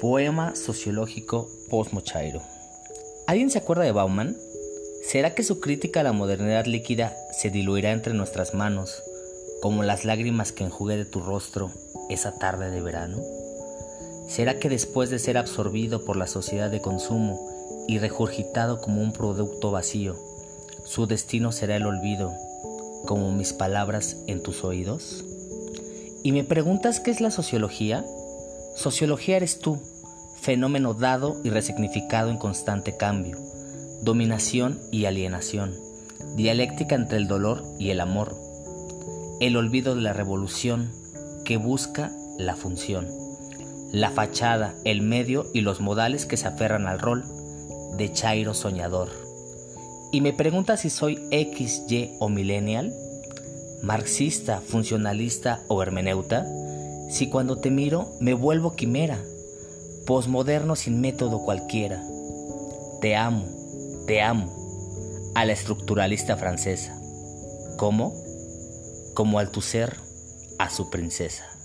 Poema sociológico post-Mochairo. ¿Alguien se acuerda de Bauman? ¿Será que su crítica a la modernidad líquida se diluirá entre nuestras manos, como las lágrimas que enjugué de tu rostro esa tarde de verano? ¿Será que después de ser absorbido por la sociedad de consumo y regurgitado como un producto vacío, su destino será el olvido, como mis palabras en tus oídos? ¿Y me preguntas qué es la sociología? Sociología eres tú, fenómeno dado y resignificado en constante cambio, dominación y alienación, dialéctica entre el dolor y el amor, el olvido de la revolución que busca la función, la fachada, el medio y los modales que se aferran al rol de Chairo soñador. Y me pregunta si soy X, Y o millennial, marxista, funcionalista o hermeneuta, si cuando te miro me vuelvo quimera, posmoderno sin método cualquiera. Te amo, te amo, a la estructuralista francesa. ¿Cómo? Como al tu ser a su princesa.